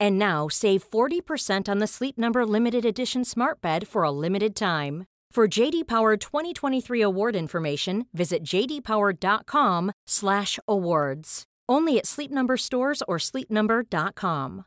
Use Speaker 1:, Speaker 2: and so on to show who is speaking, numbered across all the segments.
Speaker 1: And now save 40% on the Sleep Number limited edition Smart Bed for a limited time. For JD Power 2023 award information, visit jdpower.com/awards. Only at Sleep Number stores or sleepnumber.com.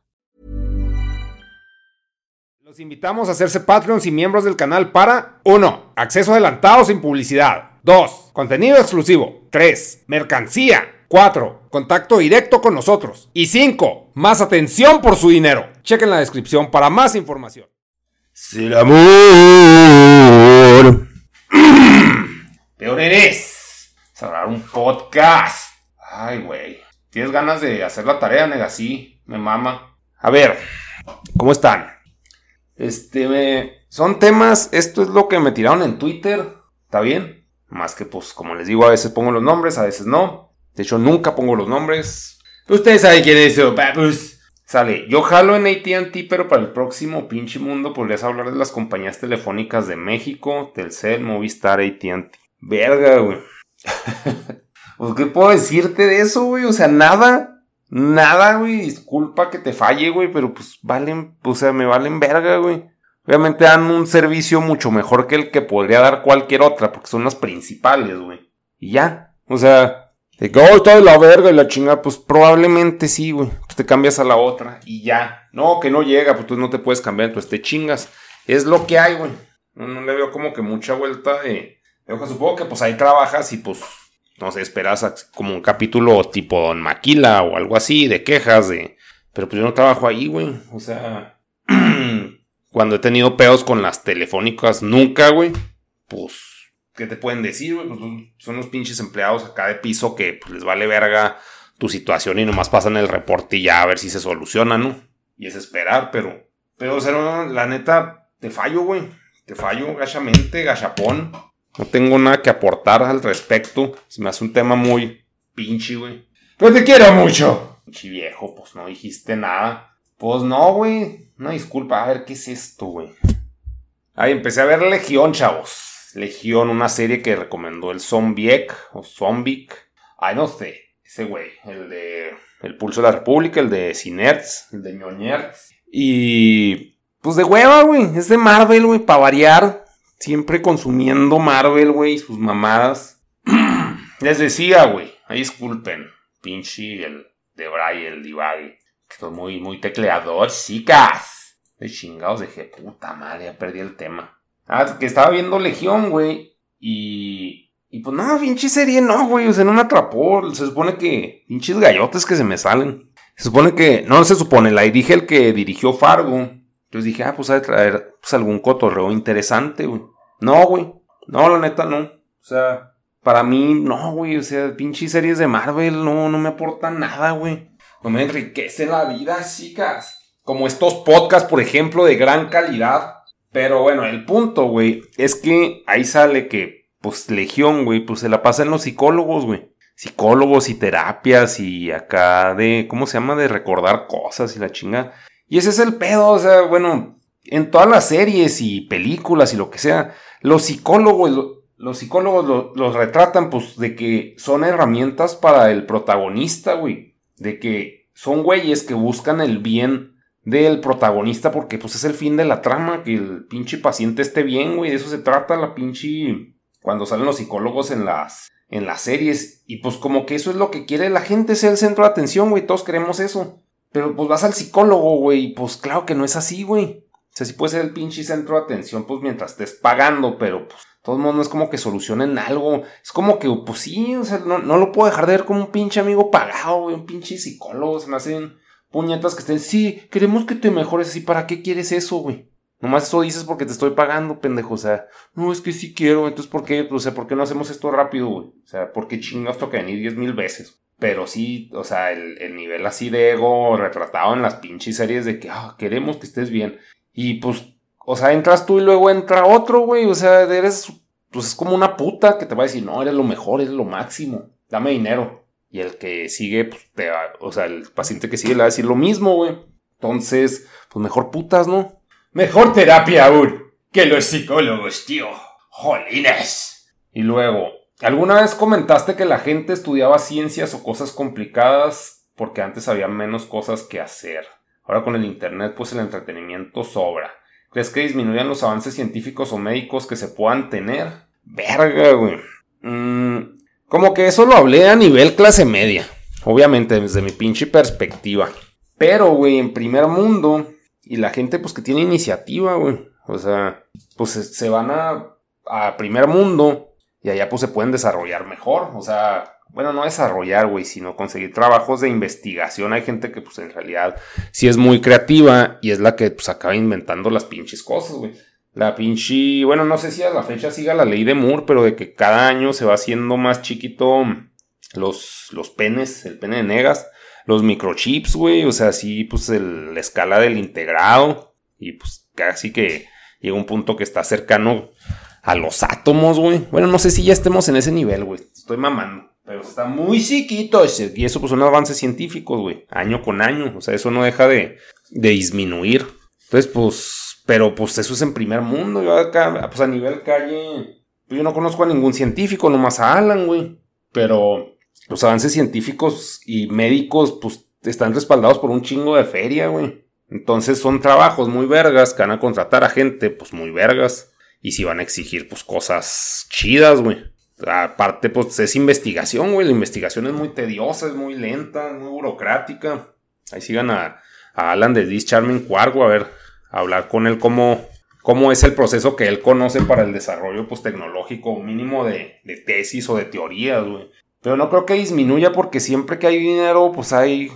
Speaker 2: Los invitamos a hacerse Patreons y miembros del canal para 1. Acceso adelantado sin publicidad. 2. Contenido exclusivo. 3. Mercancía. 4. Contacto directo con nosotros. Y 5. Más atención por su dinero. Chequen la descripción para más información.
Speaker 3: Si el amor.
Speaker 2: Peor eres. Cerrar un podcast. Ay, güey. ¿Tienes ganas de hacer la tarea, nega? Sí, me mama. A ver, ¿cómo están? Este, me... son temas. Esto es lo que me tiraron en Twitter. ¿Está bien? Más que, pues, como les digo, a veces pongo los nombres, a veces no. De hecho, nunca pongo los nombres. Ustedes saben quién es eso, papus. Sale, yo jalo en ATT, pero para el próximo pinche mundo podrías hablar de las compañías telefónicas de México, Telcel, Movistar, ATT. Verga, güey. pues, ¿qué puedo decirte de eso, güey? O sea, nada. Nada, güey. Disculpa que te falle, güey, pero pues valen, o sea, me valen verga, güey. Obviamente dan un servicio mucho mejor que el que podría dar cualquier otra, porque son las principales, güey. Y ya. O sea, de que, oh, de la verga y la chingada, pues probablemente sí, güey. Pues te cambias a la otra y ya. No, que no llega, pues tú no te puedes cambiar, entonces te chingas. Es lo que hay, güey. No, no, le veo como que mucha vuelta de, de Supongo que pues ahí trabajas y pues, no sé, esperas como un capítulo tipo Don Maquila o algo así, de quejas, de... Pero pues yo no trabajo ahí, güey. O sea, cuando he tenido pedos con las telefónicas, nunca, güey. Pues ¿qué te pueden decir, güey? Pues son unos pinches empleados acá de piso que pues, les vale verga tu situación y nomás pasan el reporte y ya a ver si se soluciona, ¿no? Y es esperar, pero. Pero, o sea, la neta, te fallo, güey. Te fallo gachamente, gachapón. No tengo nada que aportar al respecto. Se me hace un tema muy pinche, güey. Pero te quiero mucho. Pinche viejo, pues no dijiste nada. Pues no, güey. Una disculpa. A ver, ¿qué es esto, güey? Ahí empecé a ver Legión, chavos. Legión, una serie que recomendó el Zombiek o Zombic. Ay, no sé. Ese güey, el de El Pulso de la República, el de Cinerts, el de Ñoñerts. Y pues de hueva, güey. Es de Marvel, güey, para variar. Siempre consumiendo Marvel, güey, sus mamadas. Les decía, güey, ahí disculpen. Pinche el de Bray, el Divague. Que estoy muy, muy tecleador, chicas. De chingados, dije, puta madre, ya perdí el tema. Ah, que estaba viendo Legión, güey. Y. Y pues no, pinche serie no, güey. O sea, no me atrapó. Se supone que. Pinches gallotes que se me salen. Se supone que. No se supone, la dirige el que dirigió Fargo. Entonces dije, ah, pues a traer pues, algún cotorreo interesante, güey. No, güey. No, la neta, no. O sea, para mí, no, güey. O sea, pinches series de Marvel no, no me aportan nada, güey. No me enriquece la vida, chicas. Como estos podcasts, por ejemplo, de gran calidad pero bueno, el punto, güey, es que ahí sale que, pues, Legión, güey, pues se la pasa en los psicólogos, güey. Psicólogos y terapias y acá de, ¿cómo se llama? De recordar cosas y la chinga. Y ese es el pedo, o sea, bueno, en todas las series y películas y lo que sea, los psicólogos, los psicólogos los retratan, pues, de que son herramientas para el protagonista, güey. De que son güeyes que buscan el bien del protagonista porque, pues, es el fin de la trama, que el pinche paciente esté bien, güey. De eso se trata la pinche... Cuando salen los psicólogos en las, en las series. Y pues como que eso es lo que quiere la gente, ser el centro de atención, güey. Todos queremos eso. Pero pues vas al psicólogo, güey. Pues claro que no es así, güey. O sea, sí puede ser el pinche centro de atención, pues mientras estés pagando, pero pues todo el mundo no es como que solucionen algo. Es como que, pues sí, o sea, no, lo puedo dejar de ver como un pinche amigo pagado, güey, un pinche psicólogo. Se me hacen puñetas que estén, sí, queremos que te mejores así. ¿Para qué quieres eso, güey? Nomás eso dices porque te estoy pagando, pendejo. O sea, no, es que sí quiero. Entonces, ¿por qué? O sea, ¿por qué no hacemos esto rápido, güey? O sea, ¿por qué chingados toca venir diez mil veces? Pero sí, o sea, el, el, nivel así de ego retratado en las pinches series de que, ah, queremos que estés bien. Y pues, o sea, entras tú y luego entra otro, güey. O sea, eres, pues es como una puta que te va a decir, no, eres lo mejor, eres lo máximo. Dame dinero. Y el que sigue, pues te va, o sea, el paciente que sigue le va a decir lo mismo, güey. Entonces, pues mejor putas, ¿no?
Speaker 3: Mejor terapia aún que los psicólogos, tío. Jolines.
Speaker 2: Y luego, ¿alguna vez comentaste que la gente estudiaba ciencias o cosas complicadas porque antes había menos cosas que hacer? Ahora con el Internet pues el entretenimiento sobra. ¿Crees que disminuyan los avances científicos o médicos que se puedan tener? Verga, güey. Mm, como que eso lo hablé a nivel clase media. Obviamente, desde mi pinche perspectiva. Pero, güey, en primer mundo. Y la gente, pues, que tiene iniciativa, güey. O sea, pues se van a, a primer mundo. Y allá, pues, se pueden desarrollar mejor. O sea, bueno, no desarrollar, güey, sino conseguir trabajos de investigación. Hay gente que, pues, en realidad sí es muy creativa y es la que, pues, acaba inventando las pinches cosas, güey. La pinche, bueno, no sé si a la fecha siga la ley de Moore, pero de que cada año se va haciendo más chiquito los, los penes, el pene de negas, los microchips, güey, o sea, sí, pues, la escala del integrado y, pues, casi que llega un punto que está cercano a los átomos, güey. Bueno, no sé si ya estemos en ese nivel, güey. Estoy mamando. Pero está muy chiquito. Y eso pues son avances científicos, güey. Año con año. O sea, eso no deja de, de disminuir. Entonces, pues, pero pues eso es en primer mundo. Yo acá, pues a nivel calle, pues, yo no conozco a ningún científico, nomás a Alan, güey. Pero los avances científicos y médicos, pues, están respaldados por un chingo de feria, güey. Entonces son trabajos muy vergas que van a contratar a gente, pues, muy vergas. Y si van a exigir, pues, cosas chidas, güey. Aparte, pues es investigación, güey. La investigación es muy tediosa, es muy lenta, muy burocrática. Ahí sigan a, Alan de This Charming Cuargo, a ver, a hablar con él cómo, cómo es el proceso que él conoce para el desarrollo pues, tecnológico mínimo de, de tesis o de teorías, güey. Pero no creo que disminuya porque siempre que hay dinero, pues hay,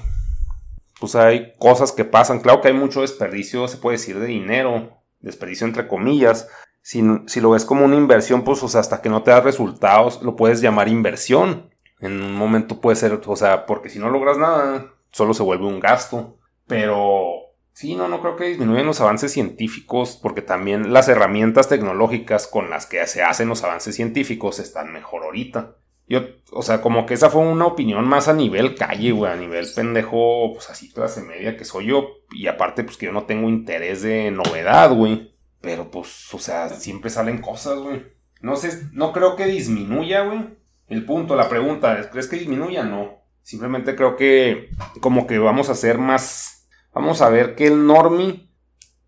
Speaker 2: pues hay cosas que pasan. Claro que hay mucho desperdicio, se puede decir, de dinero, desperdicio entre comillas, si, lo ves como una inversión, pues, hasta que no te da resultados, lo puedes llamar inversión. En un momento puede ser, o sea, porque si no logras nada, solo se vuelve un gasto. Pero sí, no, no creo que disminuyan los avances científicos, porque también las herramientas tecnológicas con las que se hacen los avances científicos están mejor ahorita. Yo, o sea, como que esa fue una opinión más a nivel calle, güey, a nivel pendejo, pues así clase media que soy yo. Y aparte, pues que yo no tengo interés de novedad, güey. Pero pues, o sea, siempre salen cosas, güey. No sé, no creo que disminuya, güey. El punto, la pregunta, ¿crees que disminuya? No. Simplemente creo que como que vamos a ser más... Vamos a ver que el normie,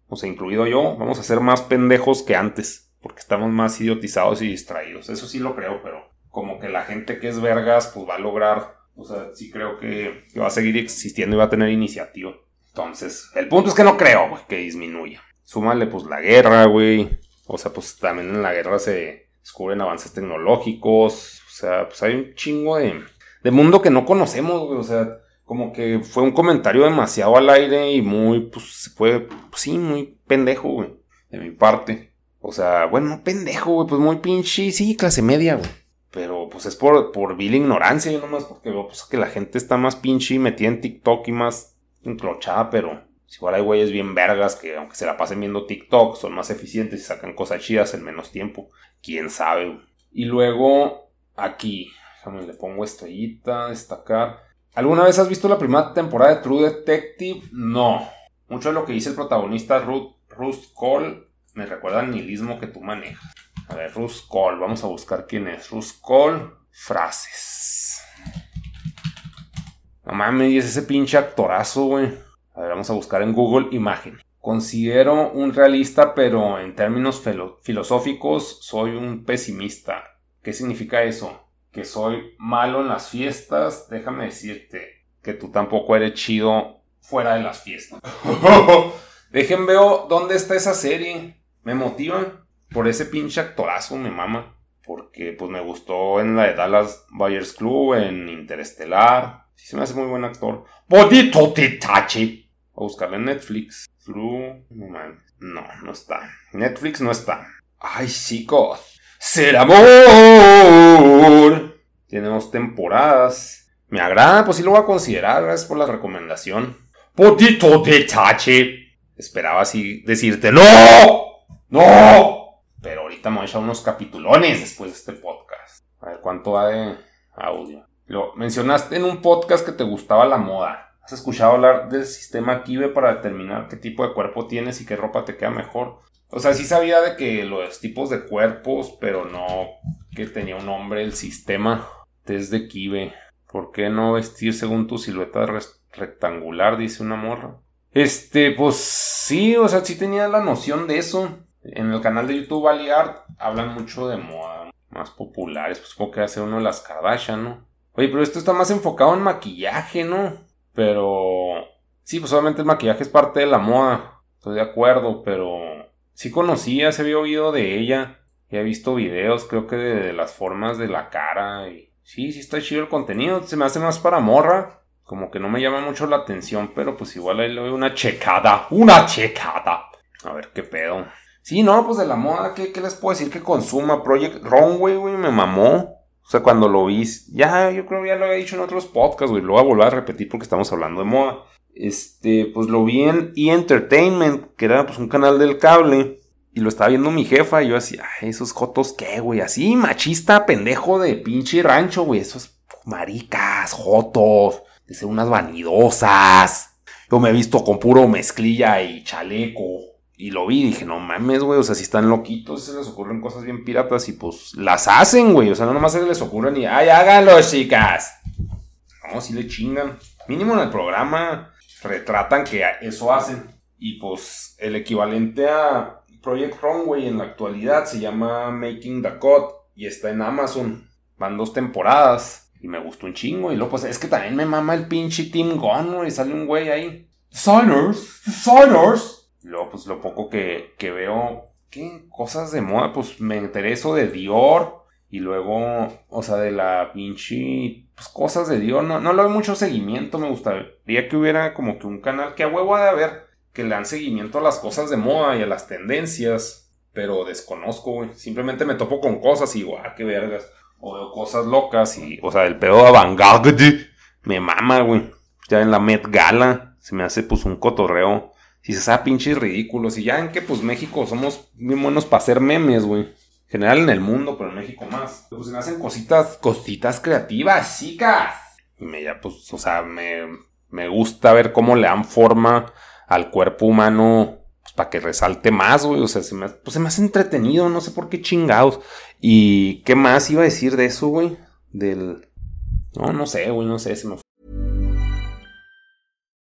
Speaker 2: o sea, incluido yo, vamos a ser más pendejos que antes. Porque estamos más idiotizados y distraídos. Eso sí lo creo, pero como que la gente que es vergas, pues va a lograr... O sea, sí creo que, va a seguir existiendo y va a tener iniciativa. Entonces, el punto es que no creo, que disminuya. Súmale pues la guerra, güey. O sea, pues también en la guerra se descubren avances tecnológicos. O sea, pues hay un chingo de, de mundo que no conocemos, güey. O sea, como que fue un comentario demasiado al aire y muy, pues puede, pues, sí, muy pendejo, güey. De mi parte. O sea, bueno, no pendejo, güey, pues muy pinche, sí, clase media, güey. Pero pues es por, por vil ignorancia, yo nomás porque veo pues, que la gente está más pinche metida en TikTok y más enclochada, pero igual hay güeyes bien vergas que aunque se la pasen viendo TikTok son más eficientes y sacan cosas chidas en menos tiempo. Quién sabe. Y luego aquí, déjame le pongo estrellita, destacar. ¿Alguna vez has visto la primera temporada de True Detective? No. Mucho de lo que dice el protagonista Ruth, Ruth Cole me recuerda al nihilismo que tú manejas. A ver, Ruscol. Vamos a buscar quién es. Ruscol. Frases. No mames, es ese pinche actorazo, güey. A ver, vamos a buscar en Google imagen. Considero un realista, pero en términos filosóficos soy un pesimista. ¿Qué significa eso? Que soy malo en las fiestas. Déjame decirte que tú tampoco eres chido fuera de las fiestas. Dejen veo dónde está esa serie. Me motivan por ese pinche actorazo, me mama. Porque pues me gustó en la de Dallas Buyers Club, en Interestelar. Sí se me hace muy buen actor. Bodito Titachi. A buscarle en Netflix. No, no está. Netflix no está. Ay, chicos. Ser amor. Tenemos temporadas. Me agrada, pues sí lo voy a considerar. Gracias por la recomendación. Potito de Esperaba así decirte ¡No! ¡No! Pero ahorita me voy a echar unos capitulones después de este podcast. A ver cuánto va de audio. Lo mencionaste en un podcast que te gustaba la moda. ¿Has escuchado hablar del sistema Kibe para determinar qué tipo de cuerpo tienes y qué ropa te queda mejor? O sea, sí sabía de que los tipos de cuerpos, pero no que tenía un nombre el sistema test de Kibe. ¿Por qué no vestir según tu silueta rectangular? Dice una morra. Este, pues sí, o sea, sí tenía la noción de eso. En el canal de YouTube Art hablan mucho de moda más populares. Pues supongo que ser uno de las Kardashian, ¿no? Oye, pero esto está más enfocado en maquillaje, ¿no? Pero sí, pues obviamente el maquillaje es parte de la moda. Estoy de acuerdo, pero sí conocía, se había oído de ella. Y he visto videos, creo que de, las formas de la cara. Y sí, sí está chido el contenido. Se me hace más para morra. Como que no me llama mucho la atención, pero pues igual ahí le doy una checada. ¡Una checada! A ver qué pedo. Sí, no, pues de la moda, ¿qué, qué les puedo decir que consuma? Project Runway, güey, me mamó. O sea, cuando lo vi, ya, yo creo que ya lo había dicho en otros podcasts, güey, lo voy a volver a repetir porque estamos hablando de moda. Este, pues lo vi en E! Entertainment, que era pues un canal del cable, y lo estaba viendo mi jefa, y yo así, ay, esos jotos qué, güey, así, machista, pendejo de pinche rancho, güey, esos maricas, jotos, de ser unas vanidosas. Yo me he visto con puro mezclilla y chaleco. Y lo vi y dije, no mames, güey, o sea, si están loquitos, se les ocurren cosas bien piratas y pues las hacen, güey. O sea, no nomás se les ocurren y, ay, háganlo, chicas. No, si le chingan. Mínimo en el programa retratan que eso hacen. Y pues el equivalente a Project Runway en la actualidad se llama Making the Cut y está en Amazon. Van dos temporadas y me gustó un chingo. Y luego, pues es que también me mama el pinche Team Gun, güey. Sale un güey ahí. Designers, designers luego, pues lo poco que, que veo, ¿qué? Cosas de moda, pues me intereso de Dior. Y luego, o sea, de la pinche, pues cosas de Dior. No, no le doy mucho seguimiento, me gustaría que hubiera como que un canal que a huevo ha de haber, que le dan seguimiento a las cosas de moda y a las tendencias. Pero desconozco, güey. Simplemente me topo con cosas y digo, ah, qué vergas. O veo cosas locas y, o sea, el pedo de avant me mama, güey. Ya en la Met Gala se me hace pues un cotorreo si se sabe pinches ridículos. Y ya en que pues México somos muy buenos para hacer memes, güey. En general en el mundo, pero en México más. Pues se me hacen cositas, cositas creativas, chicas. Y me ya, pues, o sea, me, me gusta ver cómo le dan forma al cuerpo humano pues, para que resalte más, güey. O sea, se me, pues, se me hace entretenido, no sé por qué chingados. ¿Y qué más iba a decir de eso, güey? Del... No, no sé, güey, no sé, se me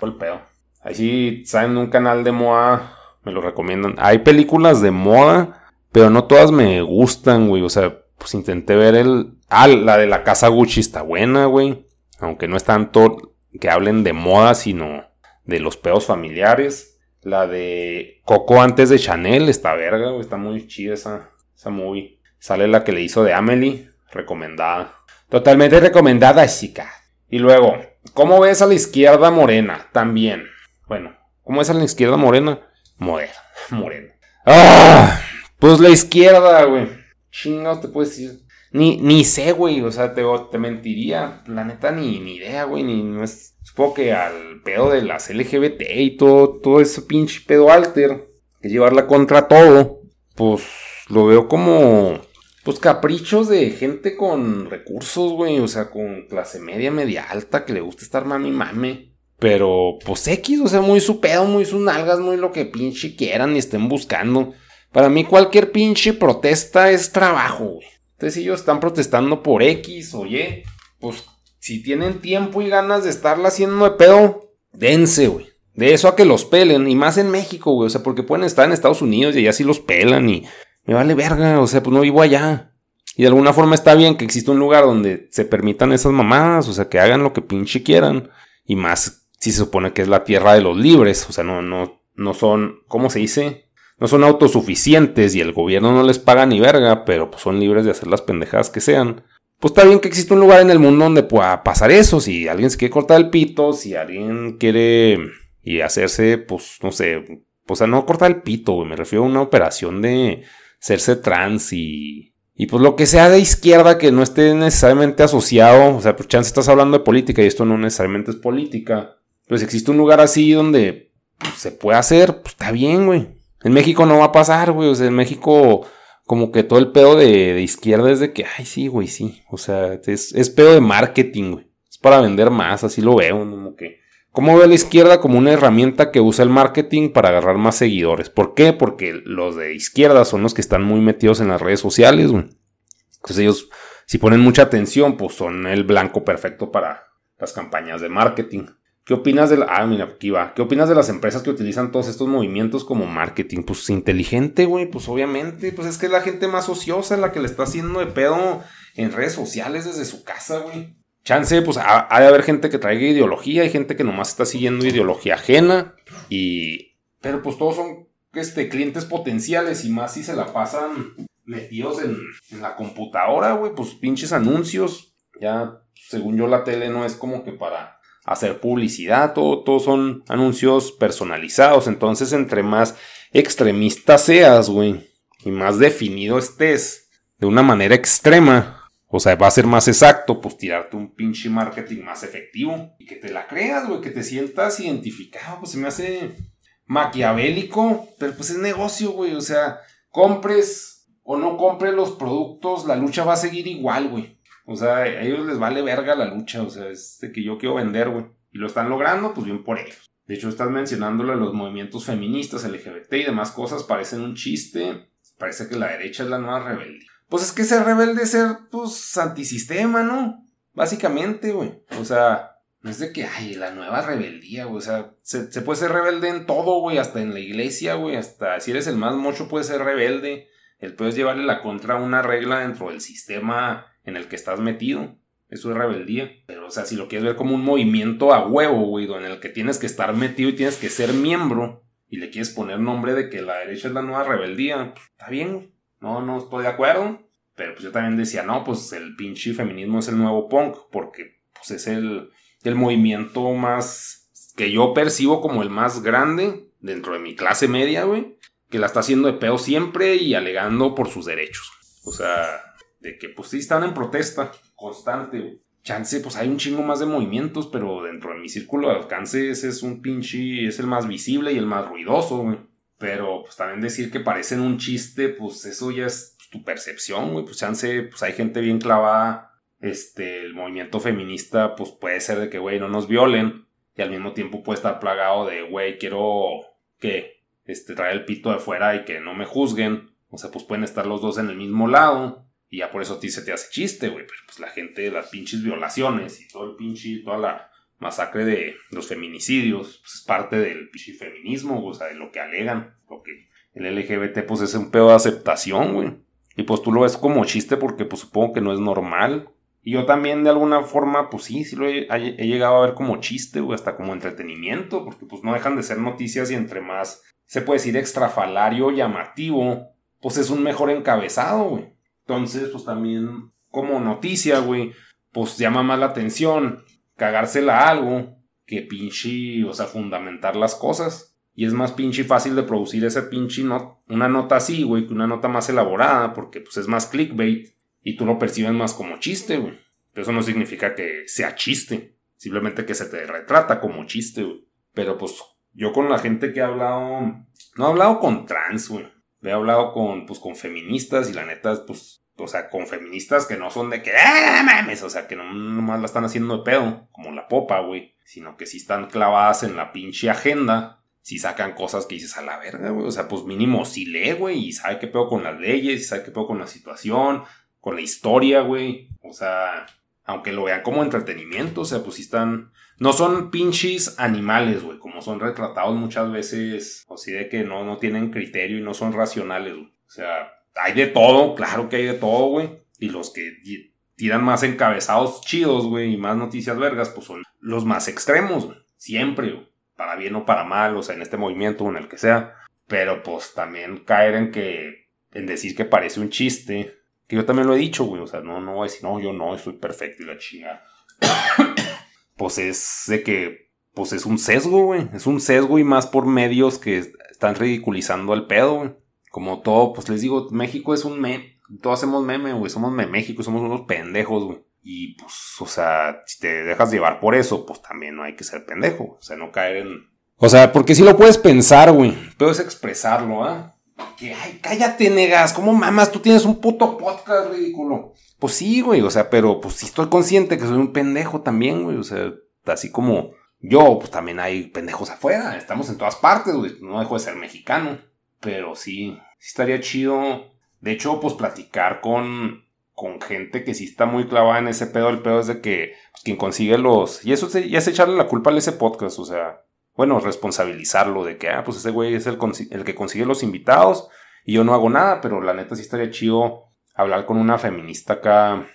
Speaker 2: El pedo. Ahí sí saben un canal de moda me lo recomiendan. Hay películas de moda, pero no todas me gustan, güey. O sea, pues intenté ver el... Ah, la de la casa Gucci está buena, güey. Aunque no es tanto que hablen de moda, sino de los peos familiares. La de Coco antes de Chanel está verga, güey. Está muy chida esa, esa movie. Sale la que le hizo de Amelie, recomendada. Totalmente recomendada, chica. Y luego, ¿cómo ves a la izquierda morena? También. Bueno, ¿cómo ves a la izquierda morena? Morena, morena. ¡Ah! Pues la izquierda, güey. Chingados te puedes decir. Ni, ni sé, güey. O sea, te, te mentiría. La neta, ni, ni idea, güey. Ni, no es. Supongo que al pedo de las LGBT y todo, todo ese pinche pedo alter. Que llevarla contra todo. Pues lo veo como. Pues caprichos de gente con recursos, güey. O sea, con clase media, media alta. Que le gusta estar mami mame. Pero, pues X, o sea, muy su pedo, muy sus nalgas, muy lo que pinche quieran y estén buscando. Para mí cualquier pinche protesta es trabajo, güey. Entonces si ellos están protestando por X o Y, pues si tienen tiempo y ganas de estarla haciendo de pedo, dense, güey. De eso a que los pelen, y más en México, güey. O sea, porque pueden estar en Estados Unidos y allá sí los pelan y me vale verga, o sea, pues no vivo allá. Y de alguna forma está bien que exista un lugar donde se permitan esas mamadas, o sea, que hagan lo que pinche quieran. Y más si se supone que es la tierra de los libres, o sea, no, no, no son, ¿cómo se dice? no son autosuficientes y el gobierno no les paga ni verga, pero pues son libres de hacer las pendejadas que sean. Pues está bien que exista un lugar en el mundo donde pueda pasar eso. Si alguien se quiere cortar el pito, si alguien quiere y hacerse, pues no sé, pues a no cortar el pito, me refiero a una operación de hacerse trans y y pues lo que sea de izquierda que no esté necesariamente asociado, o sea, pues chance estás hablando de política y esto no necesariamente es política. Pues existe un lugar así donde pues, se puede hacer, pues está bien, güey. En México no va a pasar, güey. O sea, en México, como que todo el pedo de, izquierda es de que, ay, sí, güey, sí. O sea, es, es pedo de marketing, güey. Es para vender más, así lo veo, como que. ¿Cómo ve la izquierda como una herramienta que usa el marketing para agarrar más seguidores? ¿Por qué? Porque los de izquierda son los que están muy metidos en las redes sociales. Entonces ellos, si ponen mucha atención, pues son el blanco perfecto para las campañas de marketing. ¿Qué opinas de la... Ah, mira. ¿Qué opinas de las empresas que utilizan todos estos movimientos como marketing? Pues inteligente, güey. Pues obviamente. Pues es que es la gente más ociosa la que le está haciendo de pedo en redes sociales desde su casa, güey. Chance, pues ha, de haber gente que traiga ideología. Hay gente que nomás está siguiendo ideología ajena. Y... Pero pues todos son este, clientes potenciales y más si se la pasan metidos en, la computadora, güey. Pues pinches anuncios. Ya, según yo, la tele no es como que para hacer publicidad, todo, son anuncios personalizados. Entonces, entre más extremista seas, güey, y más definido estés de una manera extrema, o sea, va a ser más exacto, pues tirarte un pinche marketing más efectivo y que te la creas, güey, que te sientas identificado, pues se me hace maquiavélico, pero pues es negocio, güey, o sea, compres o no compres los productos, la lucha va a seguir igual, güey. O sea, a ellos les vale verga la lucha, o sea, es de que yo quiero vender, güey. Y lo están logrando, pues bien por ellos. De hecho, estás mencionándole los movimientos feministas, LGBT y demás cosas, parecen un chiste. Parece que la derecha es la nueva rebeldía. Pues es que ser rebelde es ser, pues, antisistema, ¿no? Básicamente, güey. O sea, no es de que, ay, la nueva rebeldía, güey. O sea, se, puede ser rebelde en todo, güey. Hasta en la iglesia, güey. Hasta si eres el más mocho, puedes ser rebelde. El puedes llevarle la contra a una regla dentro del sistema en el que estás metido. Eso es rebeldía. Pero, o sea, si lo quieres ver como un movimiento a huevo, güey, en el que tienes que estar metido y tienes que ser miembro, y le quieres poner nombre de que la derecha es la nueva rebeldía, pues, está bien, no, no estoy de acuerdo. Pero pues yo también decía, no, pues el pinche feminismo es el nuevo punk, porque pues es el, el movimiento más que yo percibo como el más grande dentro de mi clase media, güey, que la está haciendo de peo siempre y alegando por sus derechos. O sea, de que pues sí están en protesta constante, Chance, pues hay un chingo más de movimientos, pero dentro de mi círculo de alcance ese es un pinche, es el más visible y el más ruidoso, güey. Pero pues también decir que parecen un chiste, pues eso ya es tu percepción, güey. Pues chance, pues hay gente bien clavada. Este, el movimiento feminista, pues puede ser de que, güey, no nos violen. Y al mismo tiempo puede estar plagado de, güey, quiero que, este, traer el pito de fuera y que no me juzguen. O sea, pues pueden estar los dos en el mismo lado. Y ya por eso a ti se te hace chiste, güey. Pero pues la gente, las pinches violaciones y todo el pinche, toda la masacre de los feminicidios, pues es parte del feminismo, o sea, de lo que alegan, lo que el LGBT pues es un pedo de aceptación, güey. Y pues tú lo ves como chiste porque pues supongo que no es normal. Y yo también de alguna forma pues sí, sí lo he, llegado a ver como chiste, güey, hasta como entretenimiento, porque pues no dejan de ser noticias y entre más se puede decir extrafalario, llamativo, pues es un mejor encabezado, güey. Entonces pues también como noticia, güey, pues llama más la atención cagársela a algo que pinche, o sea, fundamentar las cosas. Y es más pinche fácil de producir ese pinche not una nota así, güey, que una nota más elaborada, porque pues es más clickbait y tú lo percibes más como chiste, güey. Pero eso no significa que sea chiste, simplemente que se te retrata como chiste, güey. Pero pues yo con la gente que he hablado, no he hablado con trans, güey. He hablado con, pues, con feministas y la neta, pues, o sea, con feministas que no son de que, ¡ah, mames! O sea, que no nomás la están haciendo de pedo, como la popa, güey. Sino que sí están clavadas en la pinche agenda si sacan cosas que dices a la verga, güey. O sea, pues mínimo si lee, güey, y sabe qué pedo con las leyes, y sabe qué pedo con la situación, con la historia, güey. O sea, aunque lo vean como entretenimiento, o sea, pues si están. No son pinches animales, güey, como son retratados muchas veces, o sí de que no, no tienen criterio y no son racionales, güey. O sea, hay de todo, claro que hay de todo, güey. Y los que tiran más encabezados chidos, güey, y más noticias vergas, pues son los más extremos, güey. Siempre, güey para bien o para mal, o sea, en este movimiento o en el que sea. Pero pues también caer en que, en decir que parece un chiste, que yo también lo he dicho, güey, o sea, no, no voy a no, yo no, estoy perfecto y la chingada. pues es de que, pues es un sesgo, güey, es un sesgo y más por medios que están ridiculizando el pedo, güey. Como todo, pues les digo, México es un meme, todos hacemos meme, güey, somos me México, somos unos pendejos, güey. Y pues, o sea, si te dejas llevar por eso, pues también no hay que ser pendejo. O sea, no caer en. O sea, porque si lo puedes pensar, güey. Puedes expresarlo, ¿ah? Que, ay, cállate, negas. ¿Cómo mamas? Tú tienes un puto podcast ridículo. Pues sí, güey. O sea, pero pues sí estoy consciente que soy un pendejo también, güey. O sea, así como yo, pues también hay pendejos afuera. Estamos en todas partes, güey. No dejo de ser mexicano. Pero sí, sí estaría chido. De hecho, pues platicar con con gente que sí está muy clavada en ese pedo. El pedo es de que pues, quien consigue los. Y eso ya es echarle la culpa a ese podcast. O sea, bueno, responsabilizarlo de que, ah, pues ese güey es el, el que consigue los invitados y yo no hago nada. Pero la neta sí estaría chido hablar con una feminista acá.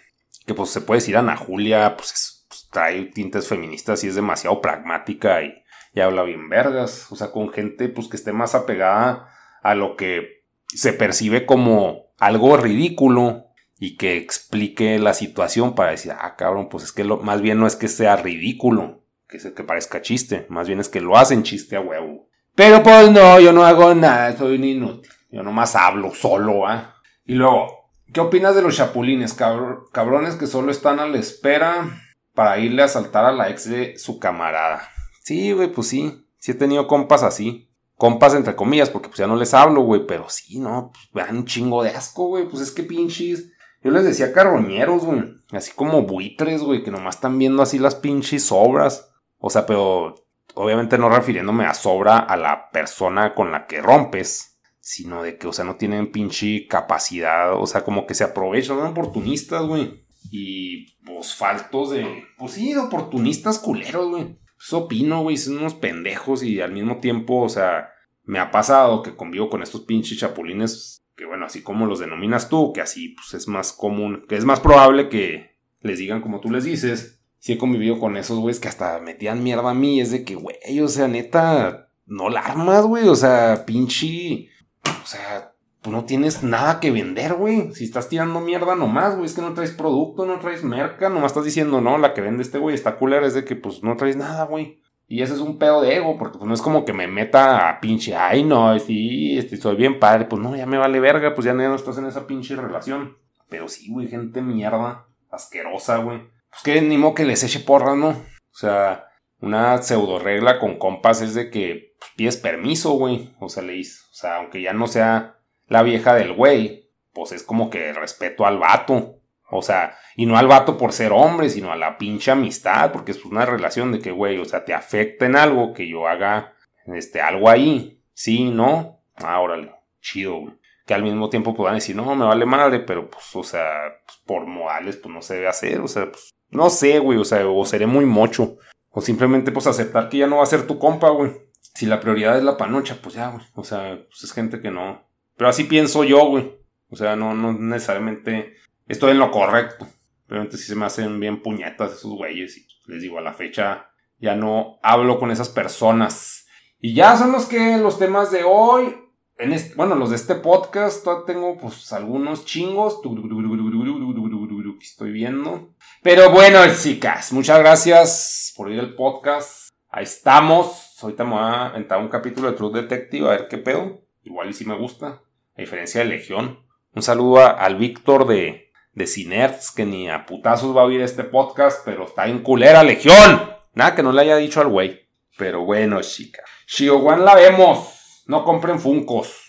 Speaker 2: Que pues se puede decir Ana Julia, pues, pues trae tintes feministas y es demasiado pragmática y, y habla bien vergas. O sea, con gente pues que esté más apegada a lo que se percibe como algo ridículo y que explique la situación para decir, ah, cabrón, pues es que lo, más bien no es que sea ridículo, que, que parezca chiste, más bien es que lo hacen chiste a huevo. Pero pues no, yo no hago nada, soy un inútil. Yo nomás hablo solo, ¿ah? Y luego, ¿qué opinas de los chapulines, cabrones que solo están a la espera para irle a saltar a la ex de su camarada? Sí, güey, pues sí, sí he tenido compas así. Compas entre comillas, porque pues ya no les hablo, güey, pero sí, no, pues vean un chingo de asco, güey, pues es que pinches yo les decía carroñeros, güey. Así como buitres, güey, que nomás están viendo así las pinches sobras. O sea, pero obviamente no refiriéndome a sobra a la persona con la que rompes, sino de que, o sea, no tienen pinche capacidad, o sea, como que se aprovechan, son oportunistas, güey. Y pues faltos de, pues sí, oportunistas culeros, güey. Eso opino, güey, son unos pendejos y al mismo tiempo, o sea, me ha pasado que convivo con estos pinches chapulines que bueno, así como los denominas tú, que así pues es más común, que es más probable que les digan como tú les dices. Si he convivido con esos güeyes que hasta metían mierda a mí, es de que, güey, o sea, neta, no la armas, güey, o sea, pinche, o sea, tú no tienes nada que vender, güey. Si estás tirando mierda nomás, güey, es que no traes producto, no traes merca, nomás estás diciendo, no, la que vende este güey está culera, es de que pues no traes nada, güey. Y ese es un pedo de ego, porque pues no es como que me meta a pinche, ay no, sí, este, soy bien padre, pues no, ya me vale verga, pues ya no estás en esa pinche relación. Pero sí, güey, gente mierda, asquerosa, güey. Pues que ni modo que les eche porra, ¿no? O sea, una pseudo regla con compas es de que pues, pides permiso, güey. O sea, le dices, o sea, aunque ya no sea la vieja del güey, pues es como que respeto al vato. O sea, y no al vato por ser hombre, sino a la pinche amistad, porque es una relación de que, güey, o sea, te afecta en algo que yo haga, este, algo ahí. Sí, ¿no? Ah, órale, chido, güey. Que al mismo tiempo puedan decir, no, me vale madre, pero pues, o sea, pues, por modales, pues no se debe hacer, o sea, pues, no sé, güey, o sea, o seré muy mocho. O simplemente pues aceptar que ya no va a ser tu compa, güey. Si la prioridad es la panocha, pues ya, güey. O sea, pues es gente que no. Pero así pienso yo, güey. O sea, no, no necesariamente estoy en lo correcto. Realmente sí se me hacen bien puñetas esos güeyes. Y les digo, a la fecha ya no hablo con esas personas. Y ya son los que los temas de hoy. En este, bueno, los de este podcast, tengo pues algunos chingos. Que estoy viendo. Pero bueno, chicas, muchas gracias por ir al podcast. Ahí estamos. Ahorita me voy a aventar un capítulo de True Detective a ver qué pedo. Igual y si me gusta. A diferencia de Legión. Un saludo al Víctor de, de Cinerts, que ni a putazos va a oír este podcast, pero está en culera Legión. Nada que no le haya dicho al güey. Pero bueno, chica. Shiowan la vemos. No compren funcos.